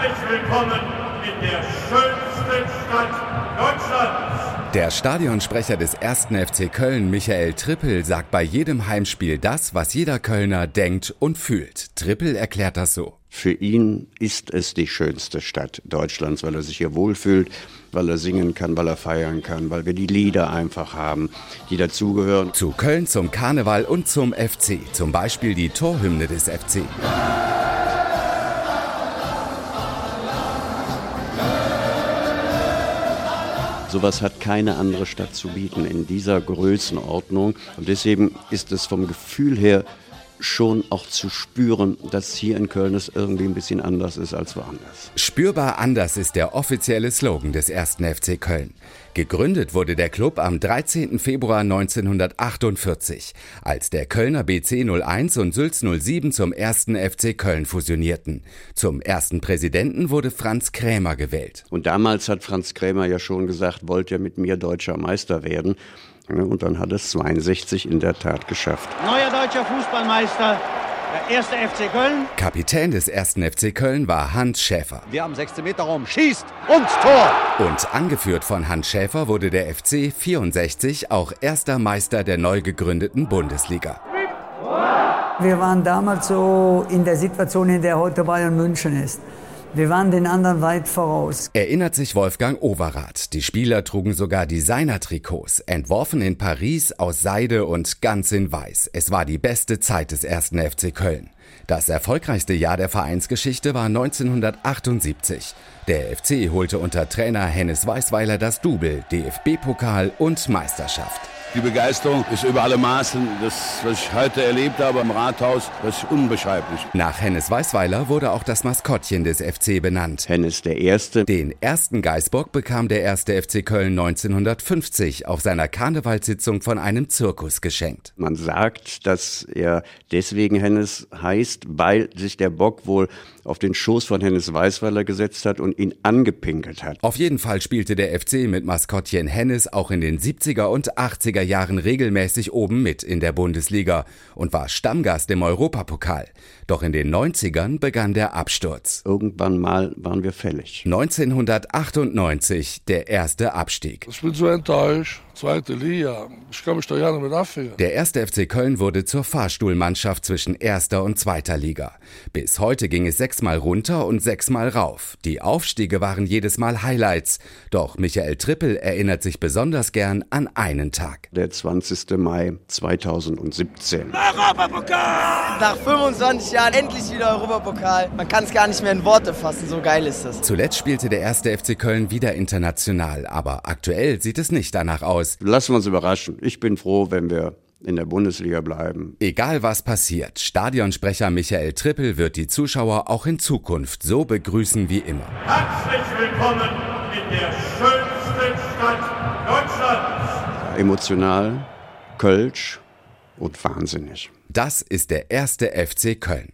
Herzlich willkommen in der schönsten Stadt Deutschlands. Der Stadionsprecher des 1. FC Köln, Michael Trippel, sagt bei jedem Heimspiel das, was jeder Kölner denkt und fühlt. Trippel erklärt das so. Für ihn ist es die schönste Stadt Deutschlands, weil er sich hier wohlfühlt, weil er singen kann, weil er feiern kann, weil wir die Lieder einfach haben, die dazugehören. Zu Köln, zum Karneval und zum FC. Zum Beispiel die Torhymne des FC. Sowas hat keine andere Stadt zu bieten in dieser Größenordnung. Und deswegen ist es vom Gefühl her schon auch zu spüren, dass hier in Köln es irgendwie ein bisschen anders ist als woanders. Spürbar anders ist der offizielle Slogan des 1. FC Köln. Gegründet wurde der Club am 13. Februar 1948, als der Kölner BC 01 und Sülz 07 zum 1. FC Köln fusionierten. Zum ersten Präsidenten wurde Franz Krämer gewählt. Und damals hat Franz Krämer ja schon gesagt, wollt ihr mit mir deutscher Meister werden? Und dann hat es 62 in der Tat geschafft. Neuer deutscher Fußballmeister, der erste FC Köln. Kapitän des ersten FC Köln war Hans Schäfer. Wir haben 16 Meter Raum, schießt und Tor. Und angeführt von Hans Schäfer wurde der FC 64 auch erster Meister der neu gegründeten Bundesliga. Wir waren damals so in der Situation, in der heute Bayern München ist. Wir waren den anderen weit voraus. Erinnert sich Wolfgang Overath. Die Spieler trugen sogar Designer-Trikots, entworfen in Paris aus Seide und ganz in Weiß. Es war die beste Zeit des ersten FC Köln. Das erfolgreichste Jahr der Vereinsgeschichte war 1978. Der FC holte unter Trainer Hennes Weißweiler das Double, DFB-Pokal und Meisterschaft. Die Begeisterung ist über alle Maßen. Das, was ich heute erlebt habe im Rathaus, das ist unbeschreiblich. Nach Hennes Weißweiler wurde auch das Maskottchen des FC benannt. Hennes der Erste. Den ersten Geißbock bekam der erste FC Köln 1950 auf seiner Karnevalssitzung von einem Zirkus geschenkt. Man sagt, dass er deswegen Hennes heißt, weil sich der Bock wohl auf den Schoß von Hennes Weißweiler gesetzt hat und ihn angepinkelt hat. Auf jeden Fall spielte der FC mit Maskottchen Hennes auch in den 70er und 80er Jahren regelmäßig oben mit in der Bundesliga und war Stammgast im Europapokal. Doch in den 90ern begann der Absturz. Irgendwann mal waren wir fällig. 1998 der erste Abstieg. Ich bin so enttäuscht. Zweite Liga. Ich kann mich da nicht mehr dafür. Der erste FC Köln wurde zur Fahrstuhlmannschaft zwischen erster und zweiter Liga. Bis heute ging es sechsmal runter und sechsmal rauf. Die Aufstiege waren jedes Mal Highlights. Doch Michael Trippel erinnert sich besonders gern an einen Tag. Der 20. Mai 2017. Europapokal! Nach 25 Jahren endlich wieder Europapokal. Man kann es gar nicht mehr in Worte fassen, so geil ist das. Zuletzt spielte der erste FC Köln wieder international, aber aktuell sieht es nicht danach aus. Lassen wir uns überraschen. Ich bin froh, wenn wir in der Bundesliga bleiben. Egal was passiert, Stadionsprecher Michael Trippel wird die Zuschauer auch in Zukunft so begrüßen wie immer. Herzlich willkommen in der schönsten Stadt Deutschlands. Emotional, Kölsch und wahnsinnig. Das ist der erste FC Köln.